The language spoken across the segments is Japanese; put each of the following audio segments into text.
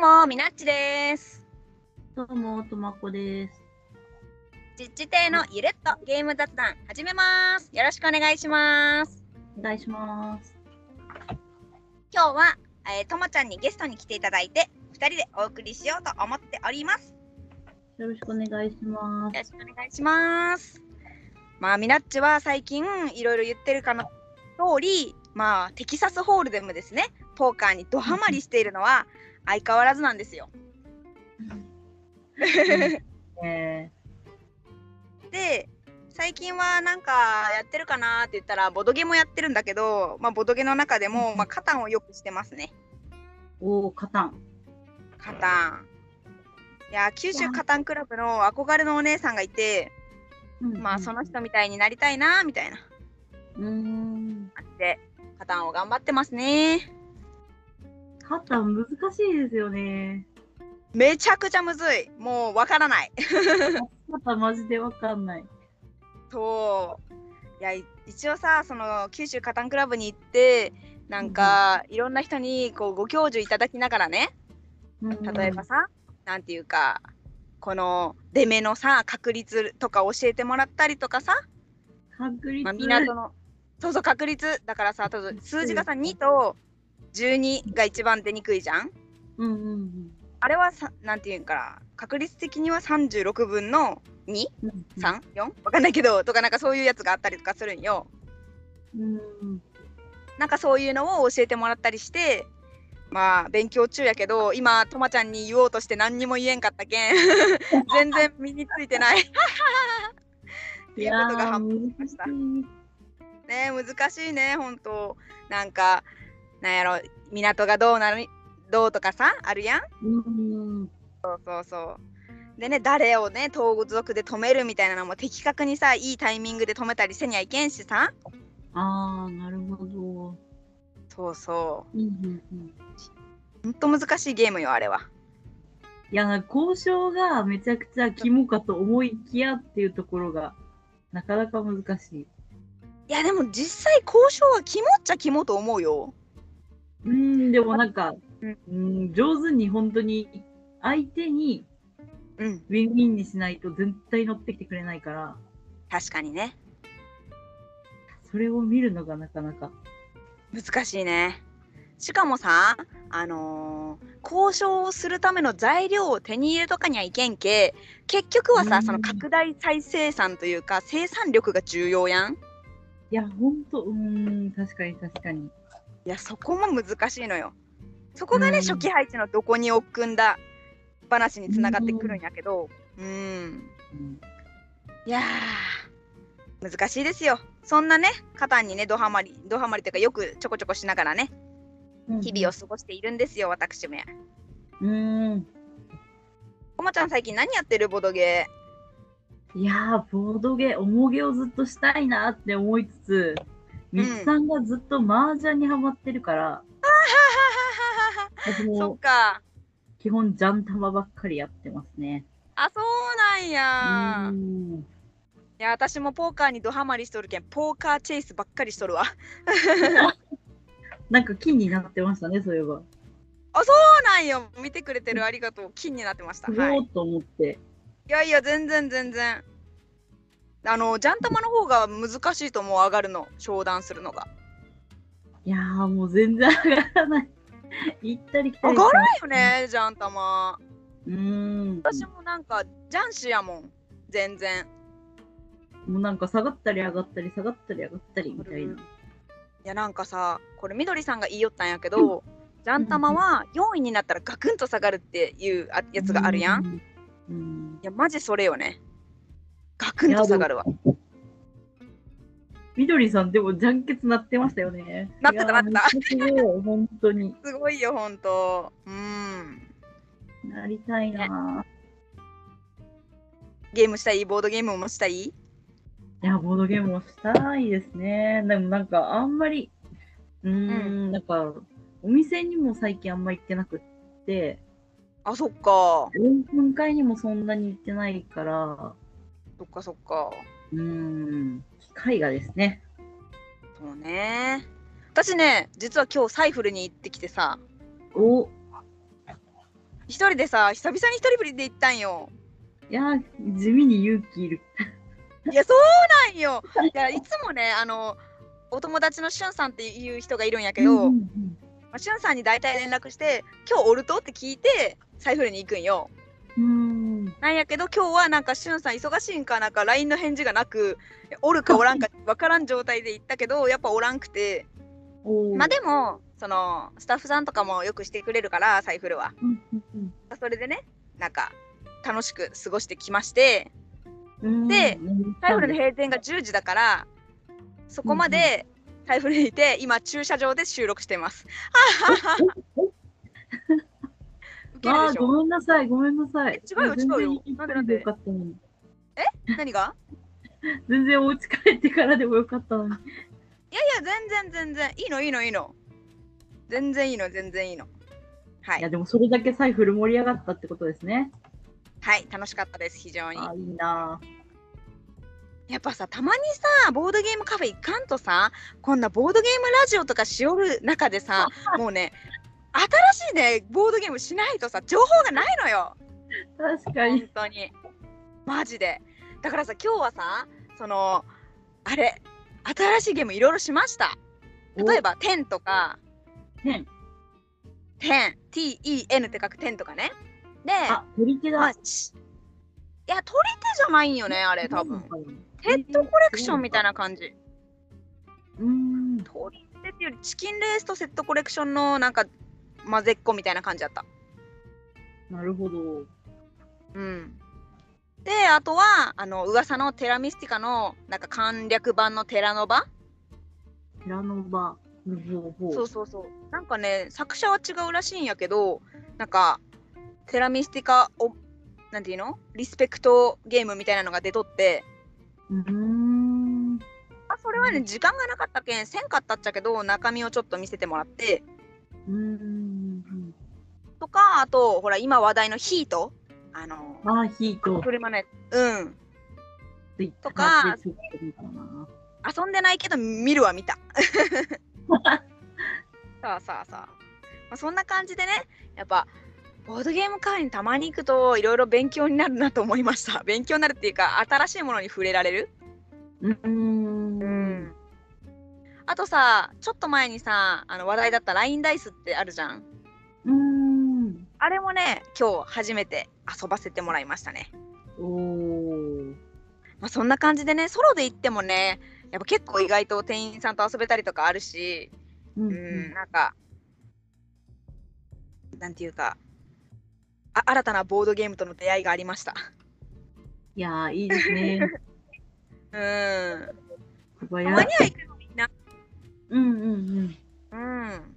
も、みなっちです。どうも、とまこです。実地亭のゆるっとゲーム雑談始めます。よろしくお願いします。お願いします。今日は、えーともちゃんにゲストに来ていただいて、二人でお送りしようと思っております。よろしくお願いします。よろしくお願いします。まあ、みなっちは最近いろいろ言ってるかの通り、まあ、テキサスホールデムですね。ポーカーにドハマりしているのは相変わらずなんですよ。えで最近はなんかやってるかなって言ったらボドゲもやってるんだけど、まあ、ボドゲの中でも、まあ、カタンをよくしてますね。ー、おお、カタン。カタン。いや九州カタンクラブの憧れのお姉さんがいて、まあその人みたいになりたいなみたいな。うーん。感じでカタンを頑張ってますねカタン難しいですよね。めちゃくちゃむずい。もうわからない。カタンマジでわかんない。そう。いやい一応さその九州カタンクラブに行ってなんか、いろんな人にこうご教授いただきながらね。例えばさ、なんていうかこの出目のさ確率とか教えてもらったりとかさ、確率、まあ、港のそうそう確率。だからさ数字がさ2と12が一番出にくいじゃん？うんうんうん。あれはさなんていうんかな確率的には36分の 2?34? うんわかんないけどとかなんかそういうやつがあったりとかするんよ。うん。なんかそういうのを教えてもらったりしてまあ勉強中やけど今とまちゃんに言おうとして何にも言えんかったけん。全然身についてない。っていうことが判明しました。ね難しいね本当。なんかなんやろ港がどうなるどうとかさあるやん？うん。そうそうそうでね誰をね盗賊で止めるみたいなのも的確にさいいタイミングで止めたりせにゃいけんしさああ、なるほど。そうそううんうんうん。ほんと難しいゲームよあれはいや、交渉がめちゃくちゃ肝かと思いきやっていうところが、なかなか難しい。いやでも実際交渉は肝っちゃ肝と思うようーん、でもなんか、うん。うん、上手に本当に相手にうん。ウィンウィンにしないと絶対乗ってきてくれないから、確かにね。それを見るのがなかなか。難しいね。しかもさあのー交渉をするための材料を手に入れとかにはいけんけ。結局はうん。さその拡大再生産というか生産力が重要やん。いや、ほんと、うーん、確かに確かに。いやそこも難しいのよ。そこがね、うん。初期配置のどこに置くんだ話につながってくるんやけど。うん。うん、いやー難しいですよ。そんなねカタンにねドハマりドハマりというかよくちょこちょこしながらね日々を過ごしているんですよ私めうーん。こまちゃん最近何やってるボドゲ？いやー、ボードゲ、重げをずっとしたいなって思いつつ、みつさんがずっと麻雀にハマってるから、私そっもか。基本ジャン玉ばっかりやってますね。あそうなんや。いや私もポーカーにドハマりしとるけんポーカーチェイスばっかりしとるわ。なんか金になってましたね、そういえば。あそうなんよ。見てくれてるありがとう。金になってました。はい。と思って。いやいや全然全然あのジャン玉の方が難しいと思う上がるの商談するのがいやー、もう全然上がらない。行ったり来たり上がらんよねジャン玉うーん。私もなんかジャンシやもん全然もうなんか下がったり上がったり下がったり上がったりみたいな。いやなんかさこれみどりさんが言いよったんやけど、ジャン玉は4位になったらガクンと下がるっていうあやつがあるやん、いん。うん。やマジそれよねガクンと下がるわ。みどりさん、でも、ジャンケツなってましたよね。なってたなってめっちゃすごい、本当に。すごいよほんとうん。なりたいなゲームしたい？ボードゲームもしたい？いや、ボードゲームもしたいですね。でもなんか、あんまり、うーん、なんか、お店にも最近あんま行ってなくって、あそっか。オープン会にもそんなに行ってないから、そっかそっかうーん、機会がですね。そうね私ね実は今日サイフルに行ってきてさお一人でさ久々に一人ぶりで行ったんよいやー、地味に勇気いる。いやそうなんよいやいつもねあのお友達のしゅんさんっていう人がいるんやけど、うんうんまあ、しゅんさんに大体連絡して「今日おると?」って聞いてサイフルに行くんようん。なんやけど今日はなんかしゅんさん忙しいんかなんか LINE の返事がなくおるかおらんか 分からん状態で行ったけどやっぱおらんくて。まあでもそのスタッフさんとかもよくしてくれるからサイフルは。うんうんそれでねなんか楽しく過ごしてきまして。うん。でうん。サイフルの閉店が10時だからそこまでサイフルにいて今駐車場で収録してます。ウケるあーでしょ。ごめんなさい、ごめんなさい。違うよ違うよ。なんでなんでよかったのに。何が？全然お家帰ってからでもよかったのに。いやいや全然全然。いいのいいのいいの。全然いいの全然いいの。はい。いや、でもそれだけサイフル盛り上がったってことですね。はい楽しかったです非常に。あー、いいな。やっぱさたまにさボードゲームカフェ行かんとさこんなボードゲームラジオとかしおる中でさ もうね新しいねボードゲームしないとさ情報がないのよ。ー。確か本に。当に。マジで。だからさ今日はさそのあれ新しいゲームいろいろしました。例えば「10」とか。変。「10」「T-E-N」って書く「10」とかね。であ、取り手だ。まあしいや取り手じゃないんよねあれ多分。ヘッドコレクションみたいな感じ。うーん。取り手っていうよりチキンレースとセットコレクションのなんか混ぜっこみたいな感じだったなるほど。うんであとはあの噂のテラミスティカのなんか簡略版のテラノバ？テラノバ。そうそうそうなんかね作者は違うらしいんやけどなんかテラミスティカをなんていうの？リスペクトゲームみたいなのが出とってうーん。あそれはね時間がなかったけんせんかったっちゃけど中身をちょっと見せてもらってうーん。とかあとほら今話題のヒート。あのあー、ヒート。車のやつ。うん。とか遊んでないけど見るは見た。さあさあさあ、まあ、そんな感じでねやっぱボードゲームカフェにたまに行くといろいろ勉強になるなと思いました。勉強になるっていうか新しいものに触れられる？うーん。あとさちょっと前にさあの話題だった LINE ダイスってあるじゃん。あれもね今日初めて遊ばせてもらいましたねおー。まあそんな感じでねソロで行ってもねやっぱ結構意外と店員さんと遊べたりとかあるしうんうん、なんか、なんていうか、あ新たなボードゲームとの出会いがありました。いやー、いいですね。うん。たまには行くのみんな。うんうんうん。うん。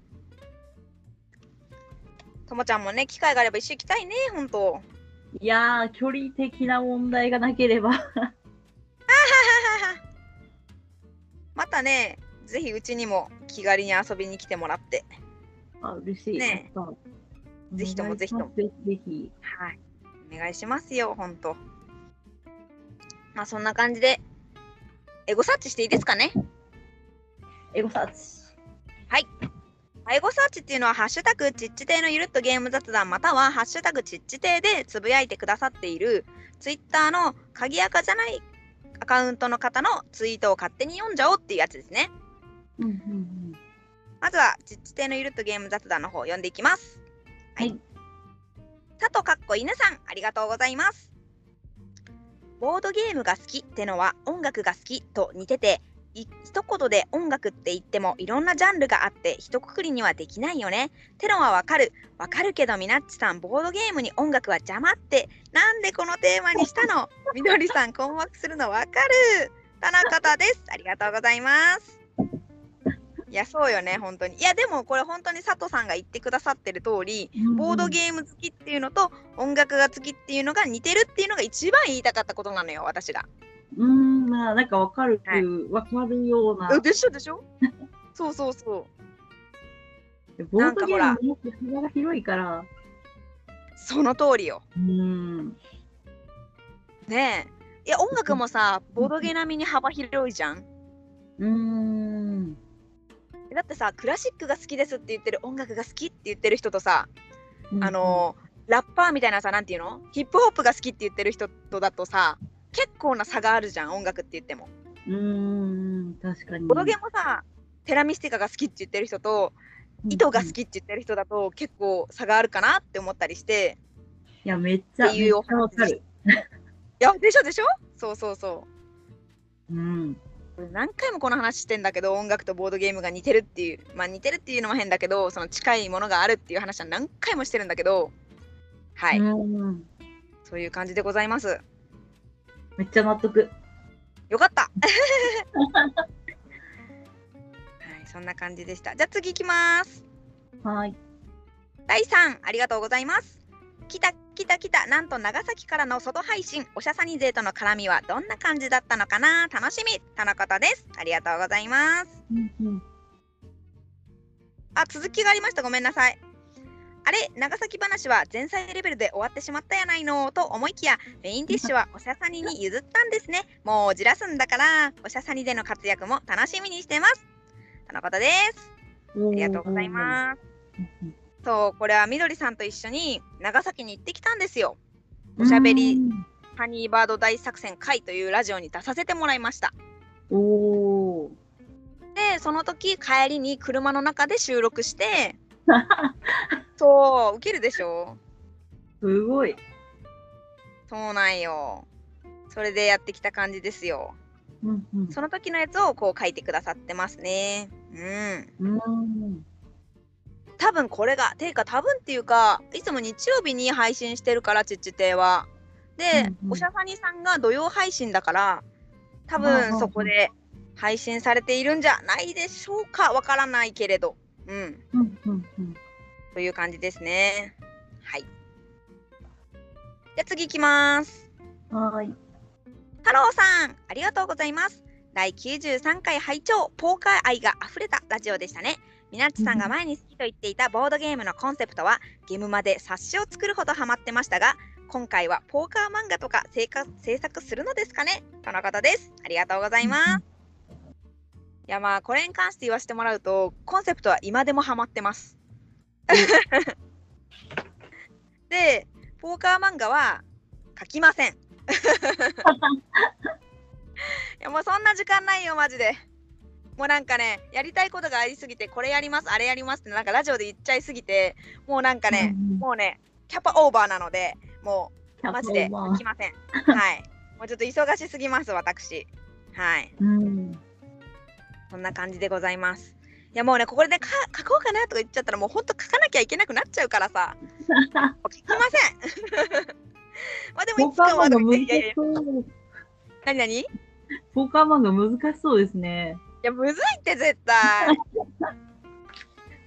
ともちゃんもね、機会があれば一緒に行きたいね、ほんと。いやー、距離的な問題がなければ。またね、ぜひうちにも気軽に遊びに来てもらって。あ、嬉しい。ねぜひともぜひとも。ぜひ。はい。お願いしますよ、ほんと。まあそんな感じで、エゴサーチしていいですかね？エゴサーチ。エゴサーチっていうのは、ハッシュタグちっち亭のゆるっとゲーム雑談、またはハッシュタグちっち亭でつぶやいてくださっている、ツイッターの鍵垢じゃないアカウントの方のツイートを勝手に読んじゃおうっていうやつですね。うんうんうん。まずは、ちっち亭のゆるっとゲーム雑談の方を読んでいきます。はい。佐藤かっこ犬さん、ありがとうございます。ボードゲームが好きってのは音楽が好きと似てて、い一言で音楽って言ってもいろんなジャンルがあって一括りにはできないよね。てのはわかる。わかるけどみなっちさん、ボードゲームに音楽は邪魔って、なんでこのテーマにしたの？みどりさん、困惑するのわかる。とのことです。ありがとうございます。いや、そうよね、本当に。いや、でもこれ本当に佐藤さんが言ってくださってる通り、ボードゲーム好きっていうのと音楽が好きっていうのが似てるっていうのが一番言いたかったことなのよ、私が。うーん、まあ、なんかわかるはい、わかるような。えでしょでしょ？そうそうそう。ボードゲームも幅が広いから。その通りよ。うーん。ねえ。いや、音楽もさ、ボードゲー並みに幅広いじゃん。うーん。だってさ、クラシックが好きですって言ってる音楽が好きって言ってる人とさ、あのラッパーみたいなさなんていうの？ヒップホップが好きって言ってる人とだとさ結構な差があるじゃん音楽って言っても。うーん、確かに。ボドゲもさテラミスティカが好きって言ってる人と糸が好きって言ってる人だと結構差があるかなって思ったりしていや、めっちゃ、っていうおめっちゃわかる。いやでしょでしょ？そうそうそううん。何回もこの話してんだけど音楽とボードゲームが似てるっていうまあ似てるっていうのも変だけどその近いものがあるっていう話は何回もしてるんだけどはい、うんそういう感じでございますめっちゃ納得。よかった。はいそんな感じでした。じゃあ次いきます。はい。第3ありがとうございます。来た来た来た。なんと長崎からの外配信。おしゃさに勢との絡みはどんな感じだったのかな。楽しみ。とのことです。ありがとうございます。うんうん。あ続きがありました。ごめんなさいあれ長崎話は前菜レベルで終わってしまったやないのと思いきやメインディッシュはおしゃさにに譲ったんですね。もうじらすんだからおしゃさにでの活躍も楽しみにしてます。とのことです。ありがとうございます。うん。そうこれはみどりさんと一緒に長崎に行ってきたんですよ。おしゃべりうんハニーバード大作戦会というラジオに出させてもらいました。でその時帰りに車の中で収録して そうウケるでしょ？すごい。そうなんよ。それでやってきた感じですよ。うんうん。その時のやつをこう書いてくださってますね。うん。うん。多分これがていうか多分っていうかいつも日曜日に配信してるからちっち亭は。で、うんうん。おしゃさにさんが土曜配信だから多分そこで配信されているんじゃないでしょうか。わからないけれどうん。うんうんうん。という感じですね。はい。じゃあ次いきます。はい。太郎さんありがとうございます。第93回拝聴ポーカー愛が溢れたラジオでしたね。みなっちさんが前に好きと言っていたボードゲームのコンセプトはゲームまで冊子を作るほどハマってましたが今回はポーカー漫画とか制作制作するのですかね？とのことです。ありがとうございます、いやまあこれに関して言わせてもらうとコンセプトは今でもハマってます。でポーカー漫画は書きません。いやもうそんな時間ないよマジで。もうなんかねやりたいことがありすぎてこれやりますあれやりますってなんかラジオで言っちゃいすぎてもうなんかね、うんうん。もうねキャパオーバーなのでもうマジで書きません。はい。もうちょっと忙しすぎます私。はい。うん。そんな感じでございます。いやもうねここでか書こうかなとか言っちゃったらもうほんと書かなきゃいけなくなっちゃうからさ。書きません。まあでもいつかは。何何いポーカー漫画難しそうですね。やむずいって絶対。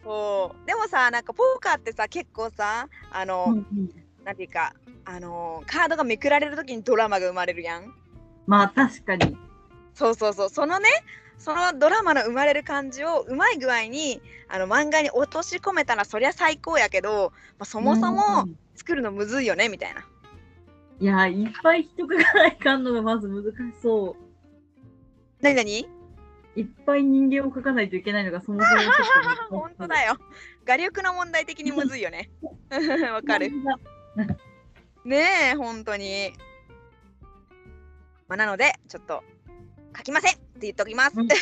そう。でもさなんかポーカーってさ結構さあの、うんうん。なんていうかあのカードがめくられる時にドラマが生まれるやん。まあ確かに。そうそうそう。そのねそのドラマの生まれる感じをうまい具合にあの漫画に落とし込めたらそりゃ最高やけど、まあ、そもそもうん作るのむずいよねみたいな。いや、いっぱい人がないかんのがまず難しそう。何何？いっぱい人間を描かないといけないのがそもそも 本当だよ。画力の問題的にむずいよね。わかる。ねえ本当に。まあ、なのでちょっと書きませんって言っておきます。うん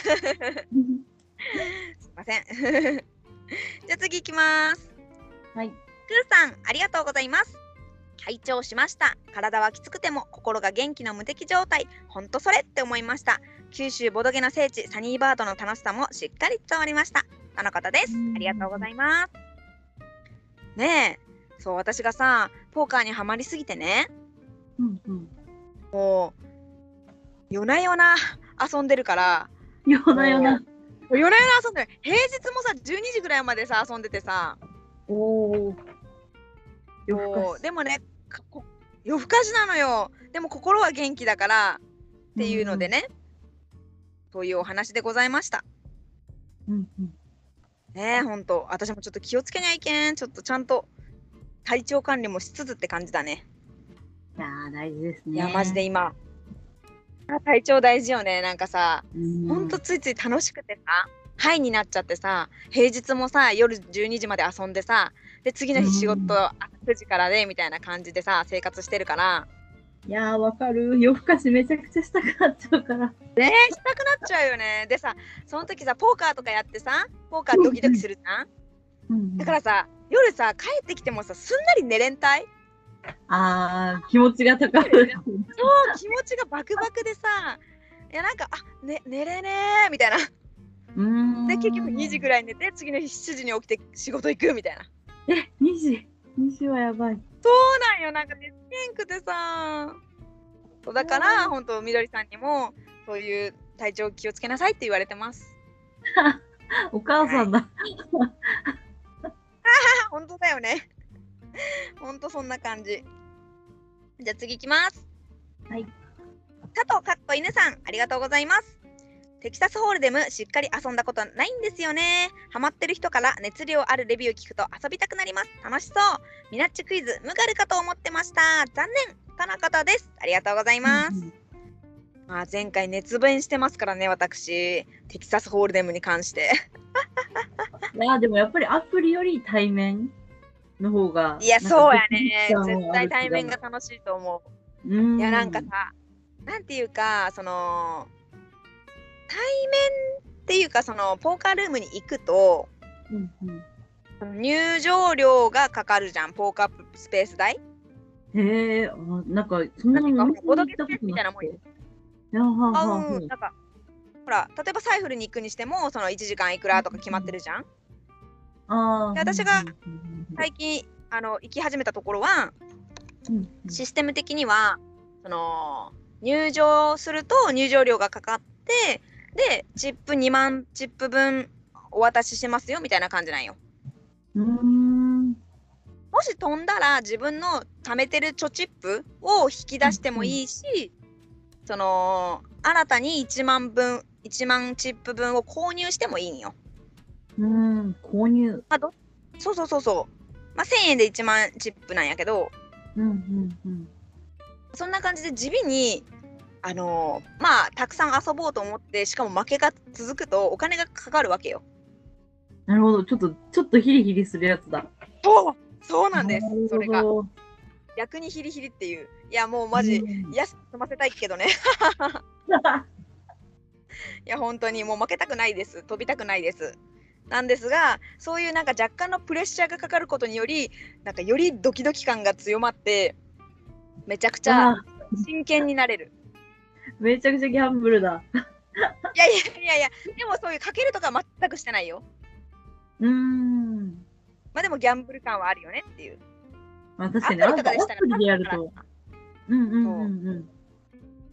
すいません。じゃあ次行きます。はい。くーさん、ありがとうございます。拝聴しました。体はきつくても心が元気の無敵状態。ほんとそれって思いました。九州ボドゲの聖地、サニーバードの楽しさもしっかり伝わりました。あの方です。ありがとうございます。ねえ、そう、私がさ、ポーカーにはまりすぎてね、うんうん。もう、夜な夜な遊んでるから、夜な夜な。夜な夜な遊んでる。平日もさ、12時ぐらいまでさ、遊んでてさ、おお。でもね夜更かしなのよ。でも心は元気だから。っていうのでね、というお話でございました。うんうん。ねえほんと私もちょっと気をつけにゃいけん。ちょっとちゃんと体調管理もしつつって感じだね。いやー、大事ですね。いやマジで今。あ体調大事よね。なんかさうん。ほんとついつい楽しくてさハイになっちゃってさ平日もさ夜12時まで遊んでさで次の日仕事、うん。朝9時からでみたいな感じでさ生活してるから。いやー、わかる。夜更かしめちゃくちゃしたくなっちゃうから。ねしたくなっちゃうよね。でさその時さポーカーとかやってさポーカードキドキするじゃん。うん。だからさ夜さ帰ってきてもさすんなり寝れんたい？あー、気持ちが高ぶる。そう気持ちがバクバクでさいやなんかあ、ね、寝れねーみたいなうーんで結局2時ぐらい寝て次の日7時に起きて仕事行くみたいなえ、2時 ?2 時はやばい。そうなんよなんか寝つけんくてさそうだから本当みどりさんにもそういう体調気をつけなさいって言われてます お母さんだ。あ 本当だよね 本当そんな感じ。じゃあ次行きます。はい。佐藤かっこ犬さんありがとうございます。テキサスホールデムしっかり遊んだことないんですよね。ハマってる人から熱量あるレビュー聞くと遊びたくなります。楽しそう。ミナッチクイズムガルかと思ってました。残念。田中田です。ありがとうございます、まあ、前回熱弁してますからね私。テキサスホールデムに関して。いや、でもやっぱりアプリより対面の方が。いやそうやね。絶対対面が楽しいと思う。うん。いやなんかさ、なんていうかその対面っていうかそのポーカールームに行くとうんうん。入場料がかかるじゃんポーカースペース代。へえ、あなんか、そんなのなん見かボドゲたことみたいなもんよ。あはうんなんかほら例えばサイフルに行くにしてもその1時間いくらとか決まってるじゃんで私が最近あの行き始めたところはうんうん。システム的にはその入場すると入場料がかかってでチップ2万チップ分お渡ししますよみたいな感じなんよ。ん。もし飛んだら自分の貯めてる貯チップを引き出してもいいし、その新たに1万分1万チップ分を購入してもいいんよ。うーん、購入。まあ、ど？そうそうそうそう。まあ、1000円で1万チップなんやけどうんうんうん。そんな感じで地味にあのーまあたくさん遊ぼうと思ってしかも負けが続くとお金がかかるわけよ。なるほど。ちょっと、ちょっとヒリヒリするやつだ。そうそうなんですそれが。逆にヒリヒリっていういやもうマジ、うんいや済ませたいけどね いや本当にもう負けたくないです飛びたくないですなんですがそういうなんか若干のプレッシャーがかかることによりなんかよりドキドキ感が強まってめちゃくちゃあ真剣になれるめちゃくちゃギャンブルだ。いやいやいやいやでもそういうかけるとかは全くしてないようーん。まあでもギャンブル感はあるよねっていうまあ確かに、アあプリとかでしたらでやると。うんうんうんうん。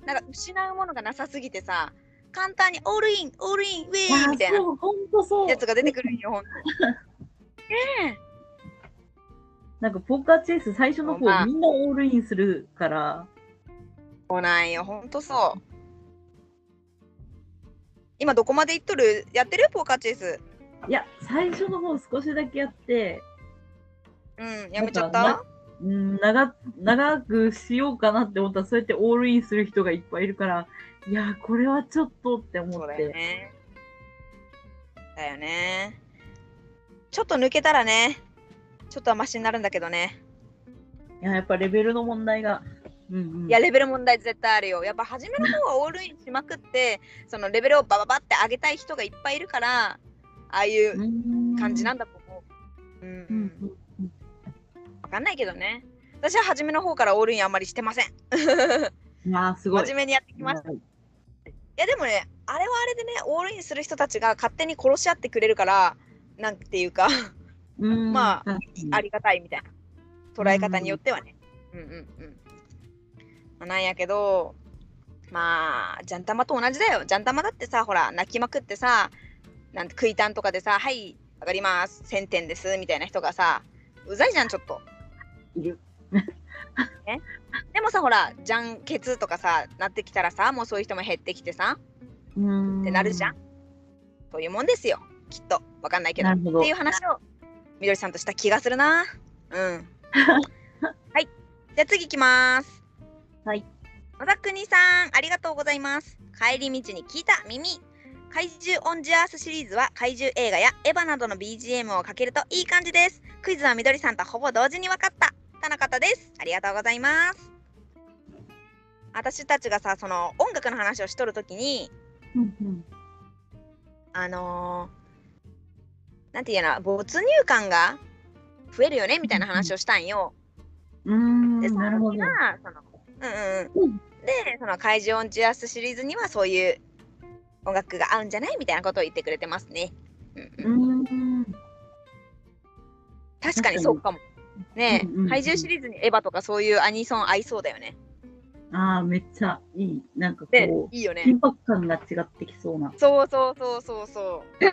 なんか失うものがなさすぎてさ簡単にオールインオールインウェイみたいな。やつが出てくるんよねなんかポーカーチェイス最初の方、まあみんなオールインするから。えそうなんよほんとそう。今どこまでいっとる？やってる？ポーカーチェイス。いや、最初の方少しだけやって、うんやめちゃった？うん、長長くしようかなって思ったら、そうやってオールインする人がいっぱいいるから、いや、これはちょっとって思そうだよって。ね。だよね。ちょっと抜けたらねちょっとはマシになるんだけどね。いや、やっぱレベルの問題が。うんうん、いやレベル問題絶対あるよ。やっぱ初めの方はオールインしまくってそのレベルをバババって上げたい人がいっぱいいるからああいう感じなんんだと思う。うん、うんうん。わかんないけどね私は初めの方からオールインあんまりしてませんいや、すごい。真面目にやってきましたいはいやでもねあれはあれでねオールインする人たちが勝手に殺し合ってくれるからなんていうかうんまあありがたいみたいな捉え方によってはね。うんうんうん。まあ、なんやけど、まあ、ジャンタマと同じだよ。ジャンタマだってさ、ほら、泣きまくってさ、なんて食いたんとかでさ、はい、わかります、1000点です、みたいな人がさ、うざいじゃん、ちょっと。いる。でもさ、ほら、じゃんけつとかさ、なってきたらさ、もうそういう人も減ってきてさ、うんってなるじゃん。そういうもんですよ、きっと。わかんないけど。っていう話をみどりさんとした気がするな。うん。はい。じゃあ次行きます。はい。まさくにさん、ありがとうございます。帰り道に聞いた耳。怪獣オンジアースシリーズは怪獣映画やエヴァなどの BGM をかけるといい感じです。クイズはみどりさんとほぼ同時に分かった。とのことです。ありがとうございます。私たちがさ、その音楽の話をしとるときに、うんうんあのーなんていうの、没入感が増えるよねみたいな話をしたんよ。うーんで、その。時は、その、うんうんうん。で、その怪獣オンジュアスシリーズにはそういう音楽が合うんじゃない？みたいなことを言ってくれてますね。うんうん。確かにそうかも。ねえ、うんうんうん怪獣シリーズにエヴァとかそういうアニソン合いそうだよね。ああ、めっちゃいい。なんかでこ、う、いいよね。緊迫感が違ってきそうな。そうそうそうそうそう。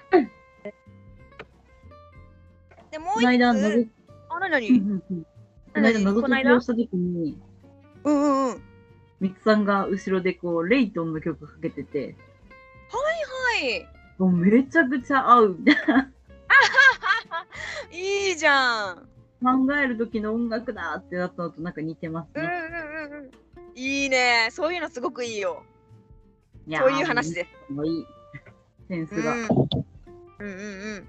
で、もうこの間、一つ、あ、なにうんうんうんこの間、謎解きをしたときに、うんうんうん。ミツさんが後ろでこう、レイトンの曲かけてて、はい。もうめちゃくちゃ合うみたいいいじゃん。な。考える時の音楽だってなったのとなんか似てますうんうんね。うんうん。いいね。そういうのすごくいいよ。やそういう話です。いい。センスが。うん、うんうん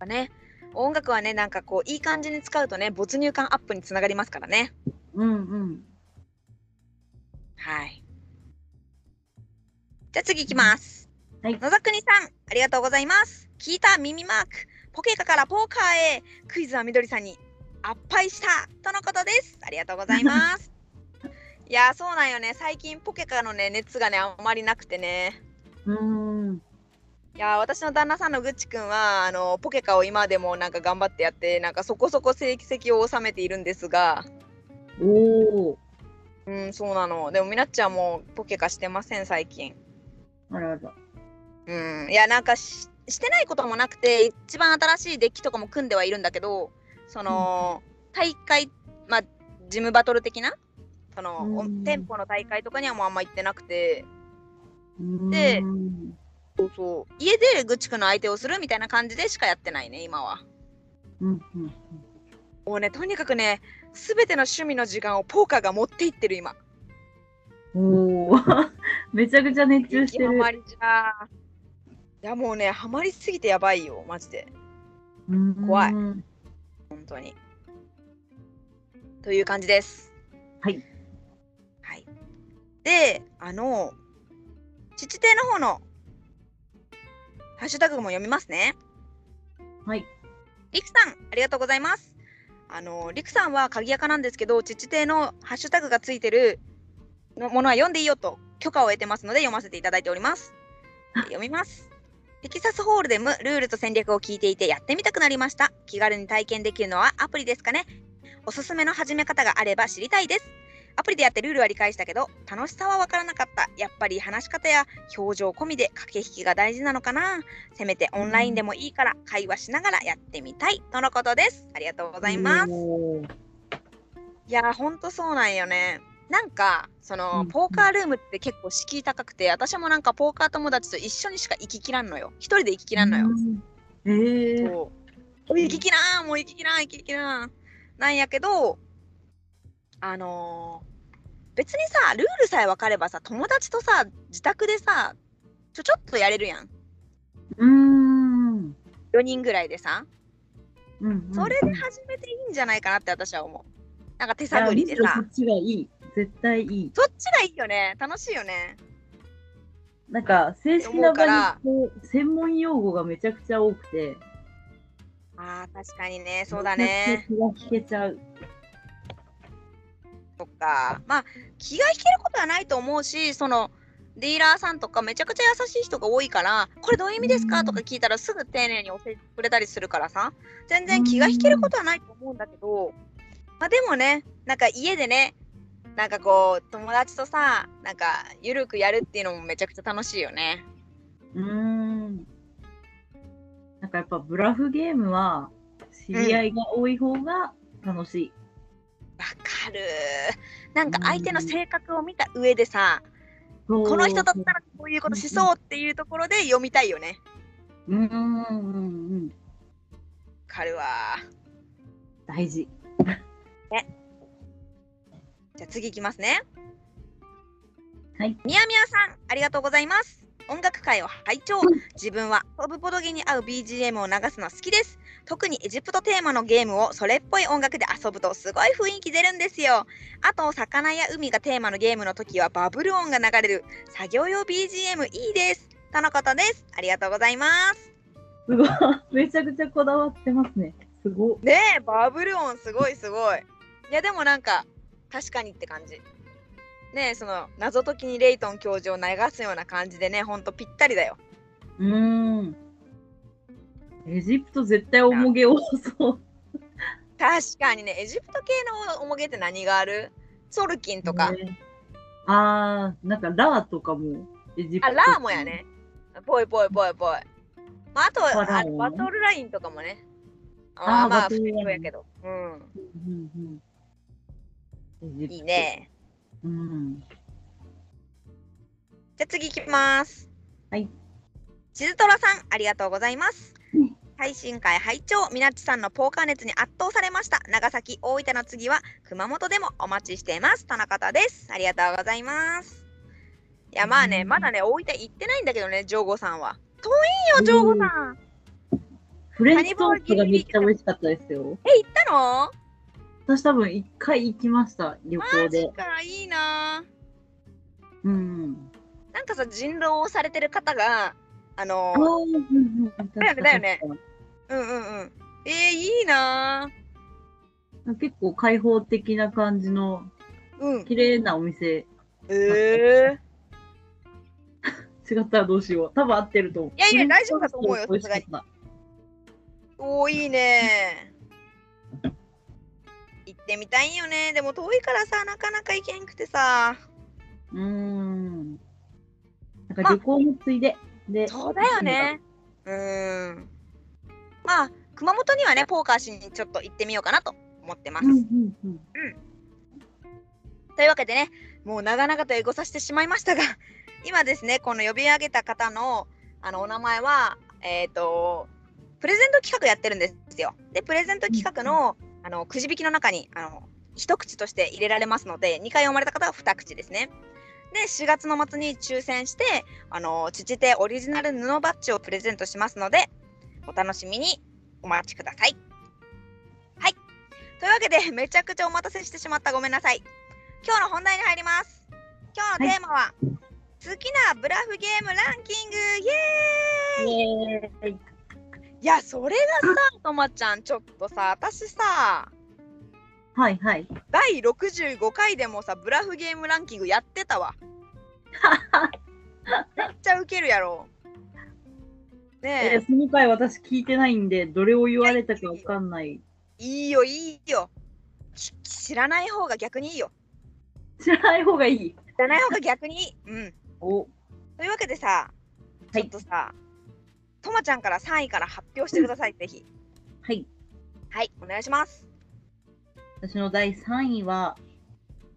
うん。ね、音楽はね、なんかこう、いい感じに使うとね、没入感アップにつながりますからね。うんうん。はい。じゃあ次いきます。はい野沢国さん、ありがとうございます。聞いた耳マーク、ポケカからポーカーへ、クイズはみどりさんに、あっぱいしたとのことです。ありがとうございます。いやー、そうなんよね。最近ポケカのね、熱がね、あんまりなくてね。うーん。いやー私の旦那さんのぐっちくんはあのポケカを今でもなんか頑張ってやってなんかそこそこ成績を収めているんですがおー。うんそうなのでもみなっちゃんもポケカしてません最近うん。いやなんかししてないこともなくて一番新しいデッキとかも組んではいるんだけどその、大会まあジムバトル的なその、おうん。店舗の大会とかにはもうあんま行ってなくて。うん。そうそう。家でぐっちくんの相手をするみたいな感じでしかやってないね今は。うんうん。もうねとにかくねすべての趣味の時間をポーカーが持っていってる今。おー。めちゃくちゃ熱中してる。激ハマりじゃいやもうねハマりすぎてやばいよマジで怖いうん本当に。という感じです。はい。はい。であの父邸の方のハッシュタグも読みますね。はい。りくさんありがとうございます。あのりくさんは鍵垢なんですけど父邸のハッシュタグがついてるのものは読んでいいよと許可を得てますので読ませていただいております。読みます。テキサスホールデムルールと戦略を聞いていてやってみたくなりました。気軽に体験できるのはアプリですかね。おすすめの始め方があれば知りたいです。アプリでやってルールは理解したけど楽しさはわからなかった。やっぱり話し方や表情込みで駆け引きが大事なのかな。せめてオンラインでもいいから会話しながらやってみたいとのことです。ありがとうございます。いやーほんとそうなんよね。なんかその、うんポーカールームって結構敷居高くて私もなんかポーカー友達と一緒にしか行ききらんのよ。一人で行ききらんのよ。うんええー。行ききらんもう行ききらん行ききらんなんやけどあのー別にさルールさえ分かればさ友達とさ自宅でさちょちょっとやれるやんうーん。4人ぐらいでさうんうんそれで始めていいんじゃないかなって私は思うなんか手探りでさそっちがいい。絶対いい。そっちがいいよね。楽しいよね。なんか、正式な場にこう専門用語がめちゃくちゃ多くて、あー確かにね。そうだね。気が引けちゃう。そっか。まあ気が引けることはないと思うしそのディーラーさんとかめちゃくちゃ優しい人が多いからこれどういう意味ですか？うん。とか聞いたらすぐ丁寧に教えてくれたりするからさ。全然気が引けることはないと思うんだけどまあでもねなんか家でねなんかこう友達とさなんかゆるくやるっていうのもめちゃくちゃ楽しいよねうーん。なんかやっぱブラフゲームは知り合いが多い方が楽しい。わかるなんか相手の性格を見た上でさここの人だったらこういうことしそうっていうところで読みたいよねうんうんうんうん。わかるわ大事。じゃあ次いきますね。はい。みやみやさん、ありがとうございます。音楽会を拝聴自分はトブポドゲに合う BGM を流すの好きです特にエジプトテーマのゲームをそれっぽい音楽で遊ぶとすごい雰囲気出るんですよあと魚や海がテーマのゲームの時はバブル音が流れる作業用 BGM いいですとのことですありがとうございますすごい。めちゃくちゃこだわってますね。すごい。ねえバブル音すごいすごいいやでもなんか確かにって感じ。ねえその謎解きにレイトン教授を流すような感じでねほんとぴったりだよ。うーん。エジプト絶対重げ多そう。確かにねエジプト系のおもげって何がある？ソルキンとか、ね。あー、なんかラーとかもエジプト。あラーもや。ね。ぽいぽいぽいぽい、まあ、あとあオバトルラインとかもね。あーあーまあ不バトルライン。思議やけど。うんうんうん。いい。ねうん。じゃあ次いきます。はい。しずとらさん、ありがとうございますうん。配信会拝聴みなっちさんのポーカー熱に圧倒されました。長崎、大分の次は熊本でもお待ちしています。田中方です。ありがとうございます。いや、まあね、うんまだね、大分行ってないんだけどね、ジョーゴさんは。遠いよ、ジョーゴさん。フレンチトーストがめっちゃ美味しかったですよ。え、行ったの？私多分一回行きました、旅マ行で。ジか、いいな。うん。なんかさ、人狼をされてる方が、あのあー、だよねだよねうんうんうん。えー、いいな。結構開放的な感じのうん。綺麗なお店。えー。違ったらどうしよう。多分合ってると思う。いやいや大丈夫だと思うよ美味しかった。おーいいね行ってみたいよね。でも遠いからさなかなか行けんくてさ。うーん。なんか旅行のついで。で、そうだよね。うーん。まあ熊本にはねポーカーしにちょっと行ってみようかなと思ってます、うんうんうん。というわけでねもう長々とエゴさせてしまいましたが 今ですねこの呼び上げた方のあのお名前はえっ、とプレゼント企画やってるんですよ。でプレゼント企画の,、あのくじ引きの中にあの一口として入れられますので2回読まれた方は2口ですね。で4月の末に抽選してあの父手オリジナル布バッジをプレゼントしますのでお楽しみにお待ちください。はい。というわけでめちゃくちゃお待たせしてしまった。ごめんなさい。今日の本題に入ります。今日のテーマは、好きなブラフゲームランキング。イエーイ。いやそれがさとまちゃんちょっとさ私さはいはい。第65回でもさブラフゲームランキングやってたわ。めっちゃウケるやろ。ねえ。ーその回私聞いてないんで、どれを言われたかわかんない。えいいよいいよ。し知らない方が逆にいいよ。知らない方がいい。知らない方が逆にいい。うん。お、というわけでさちょっとさ、とまちゃんから3位から発表してください。ぜひ。はい。はいお願いします。私の第3位は、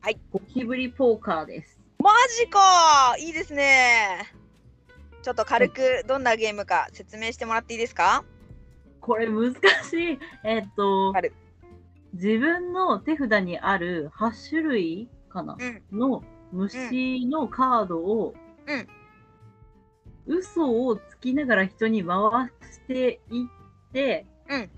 はい。ゴキブリポーカーです。マジか。いいですね。ちょっと軽くどんなゲームか説明してもらっていいですか？これ難しい。えーっと自分の手札にある8種類かな、うん。の虫のカードを、うん嘘をつきながら人に回していって、うん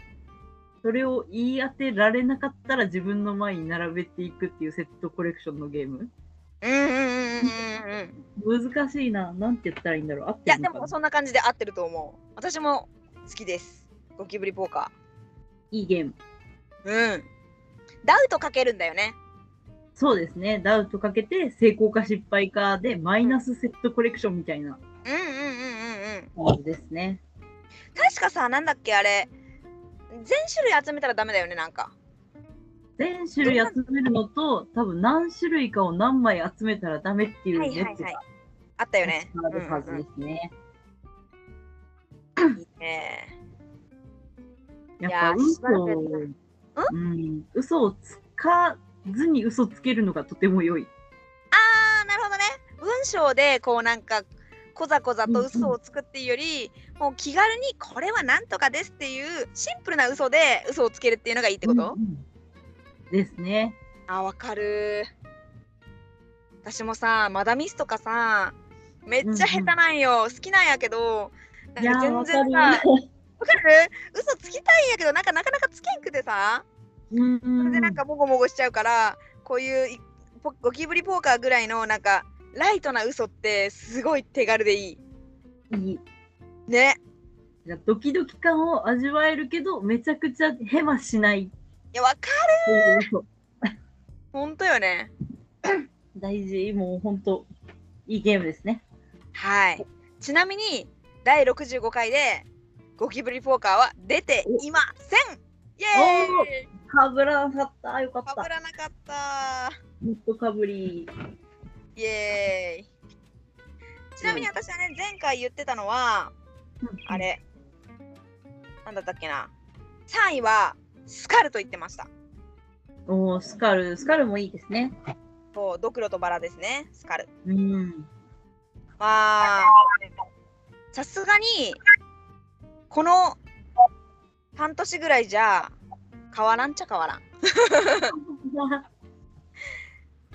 それを言い当てられなかったら自分の前に並べていくっていうセットコレクションのゲーム。うんうん難しいな。なんて言ったらいいんだろう。合っいやでてるのかなもそんな感じで合ってると思う私も好きですゴキブリポーカいいゲーム。ーうんダウトかけるんだよねそうですね。ダウトかけて成功か失敗かでマイナスセットコレクションみたいなうんうんうんうんうん。ですね。確かさなんだっけあれ。全種類集めたらダメだよねなんか。全種類集めるのと、多分何種類かを何枚集めたらダメっていうはいはいやつがはいあったよね。あるはずですね。うんうん。いいね。やっいやぱ嘘をうん、嘘をつかずに嘘つけるのがとても良い。あーなるほどね。文章でこうなんかこざこざと嘘をつくっていうより、もう気軽にこれはなんとかですっていうシンプルな嘘で嘘をつけるっていうのがいいってこと、うんうん。ですね。あわかる。私もさマダミスとかさめっちゃ下手なんよ、好きなんやけどいやー、なんか全然さ。わかる。嘘つきたいんやけどなんかなかなかつけんくてさうんそれでなんかもごもごしちゃうからこういうゴキブリポーカーぐらいのなんかライトな嘘ってすごい手軽でいい。いい。ね。ドキドキ感を味わえるけど、めちゃくちゃヘマしない。いやわかるほんとよね。大事、もう本当いいゲームですね。はい。ちなみに第65回でゴキブリポーカーは出ていません。イエーイ。かぶらなかった。よかった。かぶらなかった。もっとかぶり。イエーイ。ちなみに私はね前回言ってたのはあれ。なんだったっけな。3位はスカルと言ってました。おースカル、スカルもいいですね。そうドクロとバラですね。スカル。うん。まあさすがにこの半年ぐらいじゃ変わらんちゃ変わらん。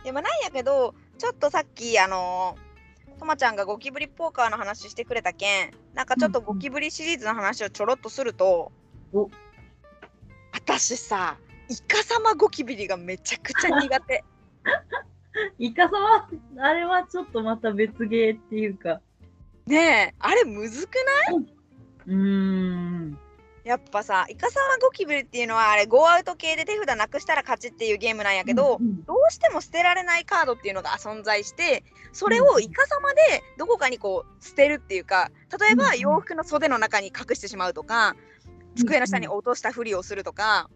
いやまあなんやけどちょっとさっきあのとまちゃんがゴキブリポーカーの話してくれたけんなんかちょっとゴキブリシリーズの話をちょろっとすると、お。私さイカサマゴキブリがめちゃくちゃ苦手。イカ様、あれはちょっとまた別ゲーっていうか。ねえあれむずくない？うーん。やっぱさイカサマゴキブリっていうのはあれゴーアウト系で手札なくしたら勝ちっていうゲームなんやけど、うんどうしても捨てられないカードっていうのが存在してそれをイカサマでどこかにこう捨てるっていうか例えばうん洋服の袖の中に隠してしまうとか机の下に落としたふりをするとか